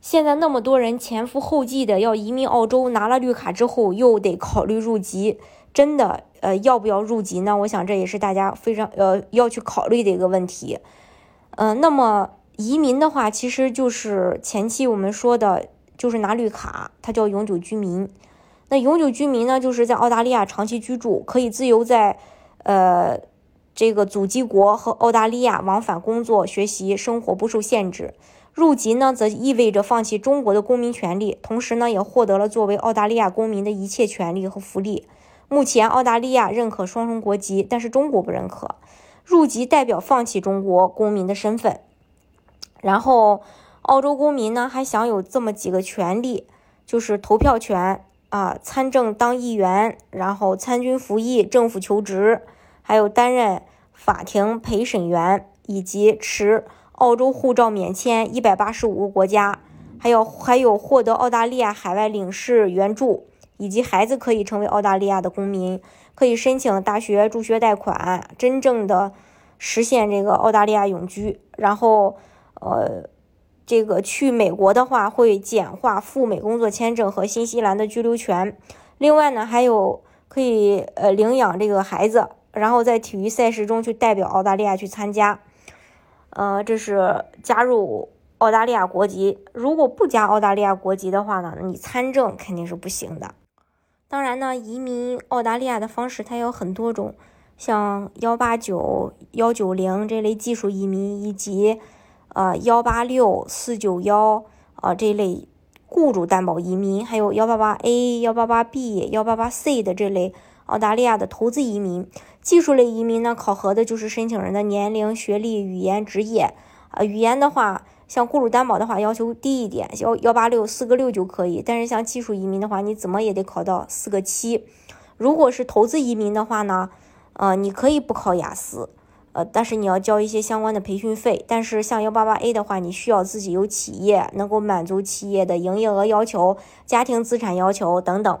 现在那么多人前赴后继的要移民澳洲，拿了绿卡之后又得考虑入籍，真的，呃，要不要入籍呢？我想这也是大家非常呃要去考虑的一个问题。嗯，那么移民的话，其实就是前期我们说的，就是拿绿卡，它叫永久居民。那永久居民呢，就是在澳大利亚长期居住，可以自由在呃这个祖籍国和澳大利亚往返工作、学习、生活，不受限制。入籍呢，则意味着放弃中国的公民权利，同时呢，也获得了作为澳大利亚公民的一切权利和福利。目前，澳大利亚认可双重国籍，但是中国不认可。入籍代表放弃中国公民的身份。然后，澳洲公民呢，还享有这么几个权利，就是投票权啊，参政当议员，然后参军服役、政府求职，还有担任法庭陪审员，以及持。澳洲护照免签一百八十五个国家，还有还有获得澳大利亚海外领事援助，以及孩子可以成为澳大利亚的公民，可以申请大学助学贷款，真正的实现这个澳大利亚永居。然后，呃，这个去美国的话会简化赴美工作签证和新西兰的居留权。另外呢，还有可以呃领养这个孩子，然后在体育赛事中去代表澳大利亚去参加。呃，这是加入澳大利亚国籍。如果不加澳大利亚国籍的话呢，你参政肯定是不行的。当然呢，移民澳大利亚的方式它有很多种，像幺八九、幺九零这类技术移民，以及呃幺八六、四九幺啊这类雇主担保移民，还有幺八八 A、幺八八 B、幺八八 C 的这类。澳大利亚的投资移民、技术类移民呢，考核的就是申请人的年龄、学历、语言、职业。啊，语言的话，像雇主担保的话，要求低一点，幺幺八六四个六就可以。但是像技术移民的话，你怎么也得考到四个七。如果是投资移民的话呢，呃，你可以不考雅思，呃，但是你要交一些相关的培训费。但是像幺八八 A 的话，你需要自己有企业，能够满足企业的营业额要求、家庭资产要求等等。